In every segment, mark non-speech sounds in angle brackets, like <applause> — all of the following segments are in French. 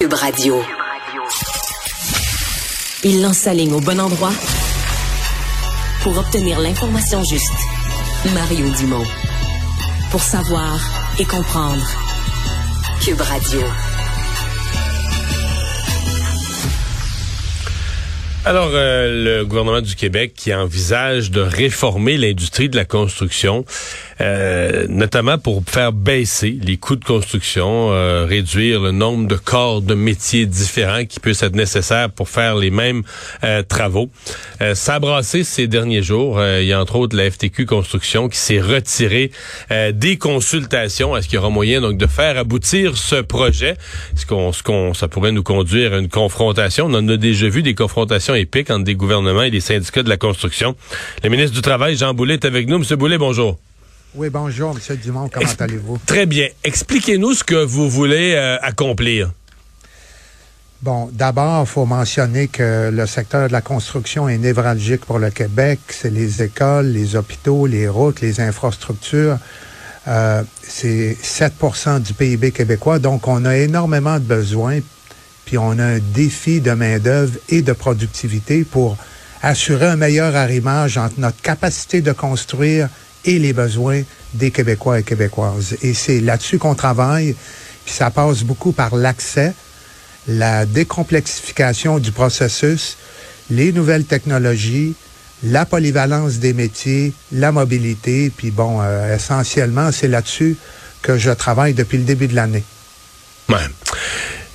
Cube Radio. Il lance sa ligne au bon endroit pour obtenir l'information juste. Mario Dumont. Pour savoir et comprendre. Cube Radio. Alors, euh, le gouvernement du Québec qui envisage de réformer l'industrie de la construction, euh, notamment pour faire baisser les coûts de construction, euh, réduire le nombre de corps de métiers différents qui puissent être nécessaires pour faire les mêmes travaux. ça a brassé ces derniers jours. il y a entre autres la FTQ Construction qui s'est retirée des consultations. Est-ce qu'il y aura moyen donc de faire aboutir ce projet? Est-ce qu'on, ce qu'on, ça pourrait nous conduire à une confrontation? On en a déjà vu des confrontations épique entre des gouvernements et des syndicats de la construction. Le ministre du Travail, Jean Boulet, est avec nous. Monsieur Boulet, bonjour. Oui, bonjour, Monsieur Dumont. Comment allez-vous? Très bien. Expliquez-nous ce que vous voulez euh, accomplir. Bon, d'abord, il faut mentionner que le secteur de la construction est névralgique pour le Québec. C'est les écoles, les hôpitaux, les routes, les infrastructures. Euh, c'est 7% du PIB québécois. Donc, on a énormément de besoins puis on a un défi de main-d'œuvre et de productivité pour assurer un meilleur arrimage entre notre capacité de construire et les besoins des Québécois et Québécoises. Et c'est là-dessus qu'on travaille, puis ça passe beaucoup par l'accès, la décomplexification du processus, les nouvelles technologies, la polyvalence des métiers, la mobilité, puis bon, euh, essentiellement, c'est là-dessus que je travaille depuis le début de l'année. Ouais.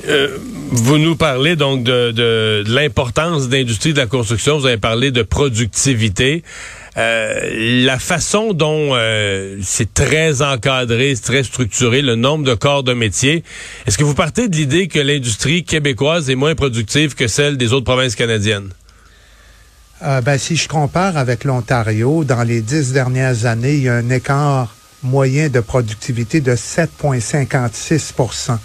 Euh, vous nous parlez donc de, de, l'importance d'industrie de la construction. Vous avez parlé de productivité. Euh, la façon dont euh, c'est très encadré, très structuré, le nombre de corps de métier, est-ce que vous partez de l'idée que l'industrie québécoise est moins productive que celle des autres provinces canadiennes? ben, si je compare avec l'Ontario, dans les dix dernières années, il y a un écart moyen de productivité de 7,56%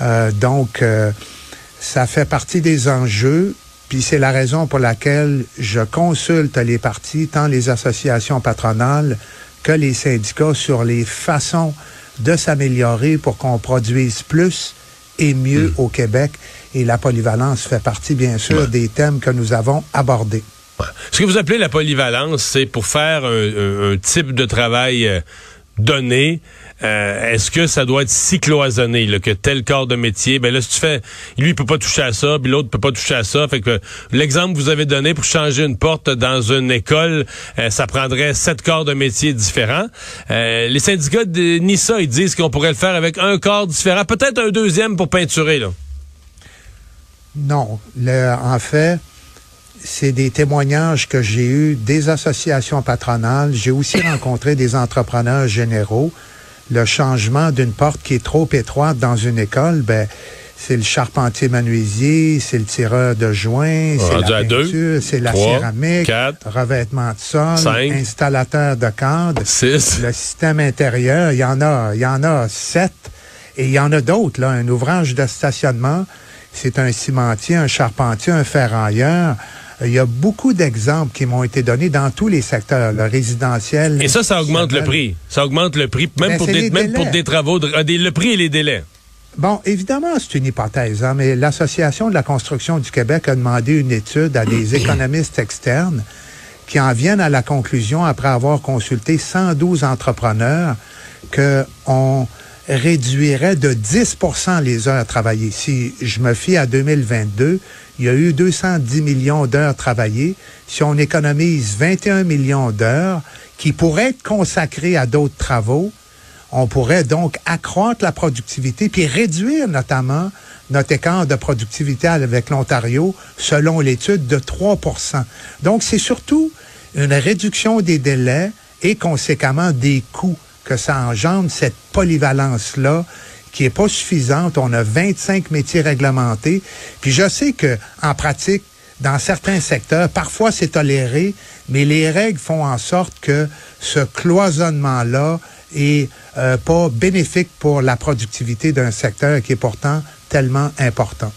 euh, donc, euh, ça fait partie des enjeux, puis c'est la raison pour laquelle je consulte les partis, tant les associations patronales que les syndicats, sur les façons de s'améliorer pour qu'on produise plus et mieux hmm. au Québec. Et la polyvalence fait partie, bien sûr, des thèmes que nous avons abordés. Ce que vous appelez la polyvalence, c'est pour faire un, type de travail euh, donné, euh, est-ce que ça doit être si cloisonné que tel corps de métier, ben là si tu fais, lui il peut pas toucher à ça, puis l'autre peut pas toucher à ça, fait que l'exemple que vous avez donné pour changer une porte dans une école, euh, ça prendrait sept corps de métier différents. Euh, les syndicats de NISA ils disent qu'on pourrait le faire avec un corps différent, peut-être un deuxième pour peinturer là. Non, en fait c'est des témoignages que j'ai eus des associations patronales. J'ai aussi <laughs> rencontré des entrepreneurs généraux le changement d'une porte qui est trop étroite dans une école, ben, c'est le charpentier menuisier, c'est le tireur de joints, c'est la peinture, c'est la céramique, revêtement de sol, installateur de cadre, six. le système intérieur, il y en a, il y en a sept, et il y en a d'autres, là, un ouvrage de stationnement, c'est un cimentier, un charpentier, un ferrailleur, il y a beaucoup d'exemples qui m'ont été donnés dans tous les secteurs, le résidentiel. Et ça, ça augmente le prix. Ça augmente le prix, même, ben, pour des, même pour des travaux, de, ah, le prix et les délais. Bon, évidemment, c'est une hypothèse, hein, mais l'Association de la construction du Québec a demandé une étude à des <clears throat> économistes externes qui en viennent à la conclusion, après avoir consulté 112 entrepreneurs, qu'on réduirait de 10% les heures travaillées. Si je me fie à 2022, il y a eu 210 millions d'heures travaillées. Si on économise 21 millions d'heures qui pourraient être consacrées à d'autres travaux, on pourrait donc accroître la productivité puis réduire notamment notre écart de productivité avec l'Ontario selon l'étude de 3% Donc c'est surtout une réduction des délais et conséquemment des coûts que ça engendre cette polyvalence-là qui est pas suffisante. On a 25 métiers réglementés. Puis je sais que en pratique, dans certains secteurs, parfois c'est toléré, mais les règles font en sorte que ce cloisonnement-là est euh, pas bénéfique pour la productivité d'un secteur qui est pourtant tellement important.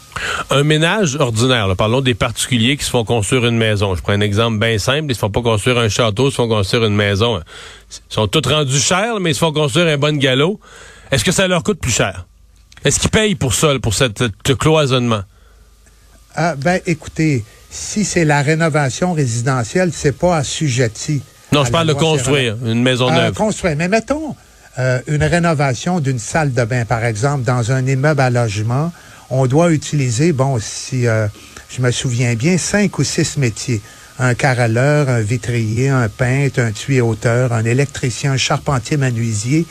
Un ménage ordinaire, parlons des particuliers qui se font construire une maison. Je prends un exemple bien simple, ils se font pas construire un château, ils se font construire une maison. Ils sont tous rendus chers, mais ils se font construire un bon galop. Est-ce que ça leur coûte plus cher? Est-ce qu'ils payent pour ça, pour cette, ce cloisonnement? Ah, ben, écoutez, si c'est la rénovation résidentielle, c'est pas assujetti. Non, je parle de construire une maison euh, neuve. construire. Mais mettons euh, une rénovation d'une salle de bain, par exemple, dans un immeuble à logement. On doit utiliser, bon, si euh, je me souviens bien, cinq ou six métiers. Un carreleur, un vitrier, un peintre, un tuyauteur, un électricien, un charpentier menuisier.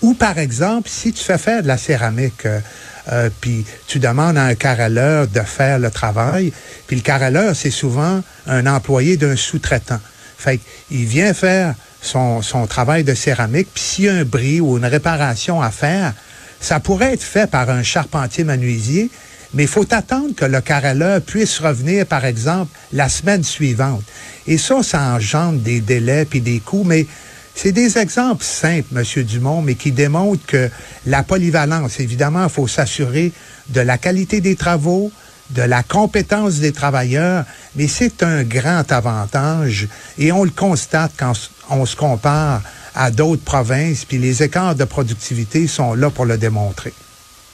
Ou par exemple, si tu fais faire de la céramique, euh, puis tu demandes à un carreleur de faire le travail, puis le carreleur, c'est souvent un employé d'un sous-traitant. Fait qu'il vient faire son, travail de céramique, puis s'il y a un bris ou une réparation à faire, ça pourrait être fait par un charpentier menuisier, mais il faut attendre que le carreleur puisse revenir, par exemple, la semaine suivante. Et ça, ça engendre des délais puis des coûts, mais c'est des exemples simples, Monsieur Dumont, mais qui démontrent que la polyvalence, évidemment, il faut s'assurer de la qualité des travaux, de la compétence des travailleurs, mais c'est un grand avantage et on le constate quand on se compare à d'autres provinces, puis les écarts de productivité sont là pour le démontrer.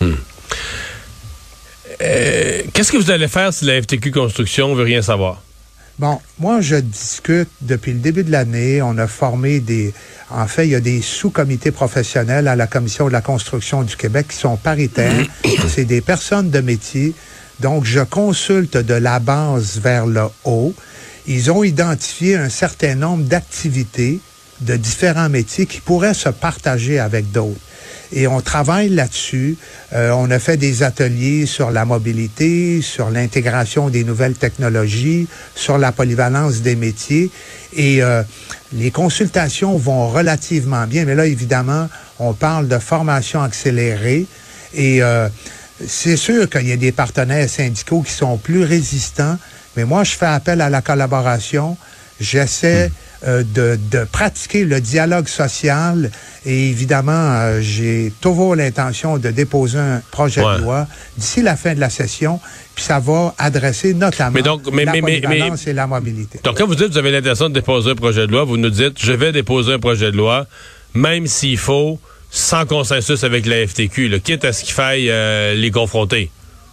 Hmm. Euh, qu'est-ce que vous allez faire si la FTQ Construction veut rien savoir? Bon, moi, je discute depuis le début de l'année. On a formé des... En fait, il y a des sous-comités professionnels à la Commission de la construction du Québec qui sont paritaires. <coughs> C'est des personnes de métier. Donc, je consulte de la base vers le haut. Ils ont identifié un certain nombre d'activités de différents métiers qui pourraient se partager avec d'autres et on travaille là-dessus. Euh, on a fait des ateliers sur la mobilité, sur l'intégration des nouvelles technologies, sur la polyvalence des métiers et euh, les consultations vont relativement bien. Mais là, évidemment, on parle de formation accélérée et euh, c'est sûr qu'il y a des partenaires syndicaux qui sont plus résistants, mais moi, je fais appel à la collaboration. J'essaie euh, de, de, pratiquer le dialogue social. Et évidemment, euh, j'ai toujours l'intention de déposer un projet de loi d'ici la fin de la session, puis ça va adresser notamment mais donc, mais, la mais, et la mobilité. Donc, quand vous dites que vous avez l'intention de déposer un projet de loi, vous nous dites, je vais déposer un projet de loi, même s'il faut, sans consensus avec la FTQ, là, quitte à ce qu'il faille euh, les confronter.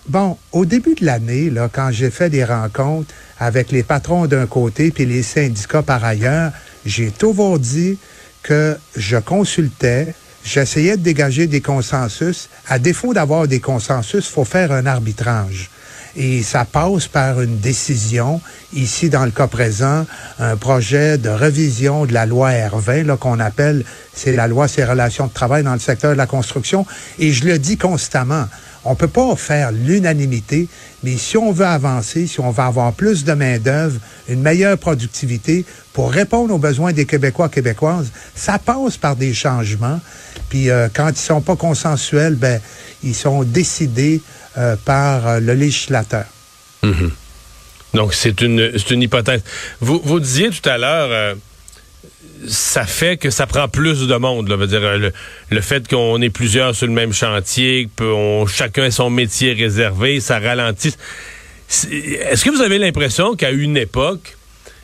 Bon, au début de l'année, là, quand j'ai fait des rencontres avec les patrons d'un côté puis les syndicats par ailleurs, j'ai toujours dit que je consultais, j'essayais de dégager des consensus. À défaut d'avoir des consensus, faut faire un arbitrage. Et ça passe par une décision, ici dans le cas présent, un projet de revision de la loi R20, là, qu'on appelle, c'est la loi sur les relations de travail dans le secteur de la construction. Et je le dis constamment, on peut pas faire l'unanimité, mais si on veut avancer, si on veut avoir plus de main-d'œuvre, une meilleure productivité pour répondre aux besoins des Québécois Québécoises, ça passe par des changements. Puis euh, quand ils sont pas consensuels, ben ils sont décidés euh, par euh, le législateur. Mm-hmm. Donc c'est une hypothèse. Vous disiez tout à l'heure ça fait que ça prend plus de monde. Là. Dire, le, le fait qu'on ait plusieurs sur le même chantier, que chacun ait son métier réservé, ça ralentit. Est-ce que vous avez l'impression qu'à une époque,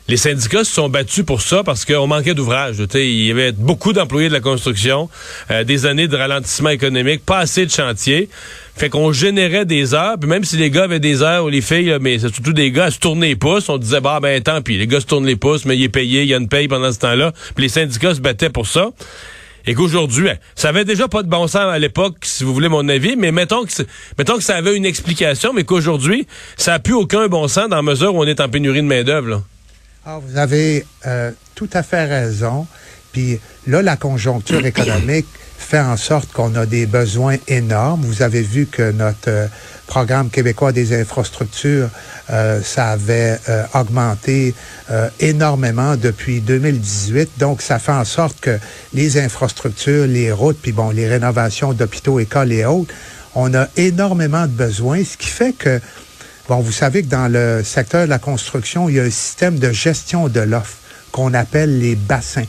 les syndicats se sont battus pour ça parce qu'on manquait d'ouvrage. Il y avait beaucoup d'employés de la construction, euh, des années de ralentissement économique, pas assez de chantiers. Fait qu'on générait des heures, puis même si les gars avaient des heures ou les filles, mais c'est surtout des gars à se tourner les pouces, on disait bah ben tant pis, les gars se tournent les pouces, mais il est payé, il y a une paye pendant ce temps-là. Puis les syndicats se battaient pour ça. Et qu'aujourd'hui, hein, ça avait déjà pas de bon sens à l'époque, si vous voulez mon avis, mais mettons que, mettons que ça avait une explication, mais qu'aujourd'hui, ça n'a plus aucun bon sens dans la mesure où on est en pénurie de main-d'œuvre. Ah, vous avez euh, tout à fait raison. Puis là, la conjoncture <coughs> économique fait en sorte qu'on a des besoins énormes. Vous avez vu que notre euh, programme québécois des infrastructures, euh, ça avait augmenté énormément depuis 2018. Donc, ça fait en sorte que les infrastructures, les routes, puis bon, les rénovations d'hôpitaux, écoles et autres, on a énormément de besoins, ce qui fait que Bon, vous savez que dans le secteur de la construction, il y a un système de gestion de l'offre qu'on appelle les bassins.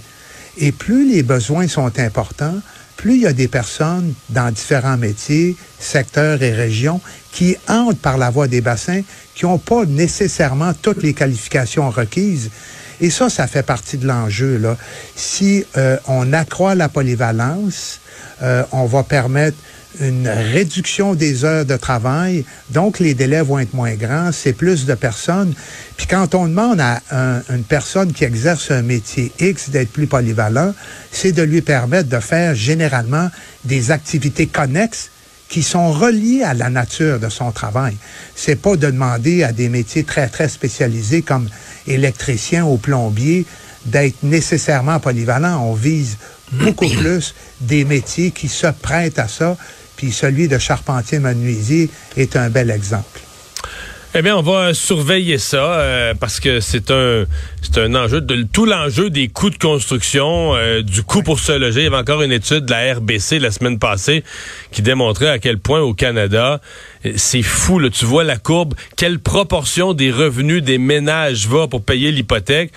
Et plus les besoins sont importants, plus il y a des personnes dans différents métiers, secteurs et régions qui entrent par la voie des bassins, qui n'ont pas nécessairement toutes les qualifications requises. Et ça, ça fait partie de l'enjeu. Là. Si euh, on accroît la polyvalence, euh, on va permettre une réduction des heures de travail, donc les délais vont être moins grands, c'est plus de personnes. Puis quand on demande à une personne qui exerce un métier X d'être plus polyvalent, c'est de lui permettre de faire généralement des activités connexes qui sont reliées à la nature de son travail. C'est pas de demander à des métiers très, très spécialisés comme électricien ou plombier d'être nécessairement polyvalent. On vise beaucoup <clears throat> plus des métiers qui se prêtent à ça. Puis celui de charpentier-menuisier est un bel exemple. Eh bien, on va surveiller ça euh, parce que c'est un enjeu de tout l'enjeu des coûts de construction, euh, du coût pour se loger. Il y avait encore une étude de la RBC la semaine passée qui démontrait à quel point au Canada c'est fou. Là, tu vois la courbe, quelle proportion des revenus des ménages va pour payer l'hypothèque?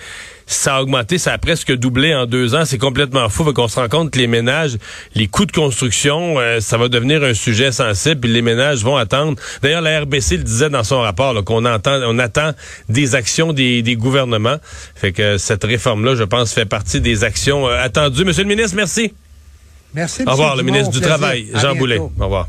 Ça a augmenté, ça a presque doublé en deux ans. C'est complètement fou. Fait qu'on se rend compte que les ménages, les coûts de construction, euh, ça va devenir un sujet sensible. Puis les ménages vont attendre. D'ailleurs, la RBC le disait dans son rapport qu'on entend, on attend des actions des, des, gouvernements. Fait que cette réforme-là, je pense, fait partie des actions euh, attendues. Monsieur le ministre, merci. Merci. Au revoir, le ministre du Travail, Jean Boulet. Au revoir.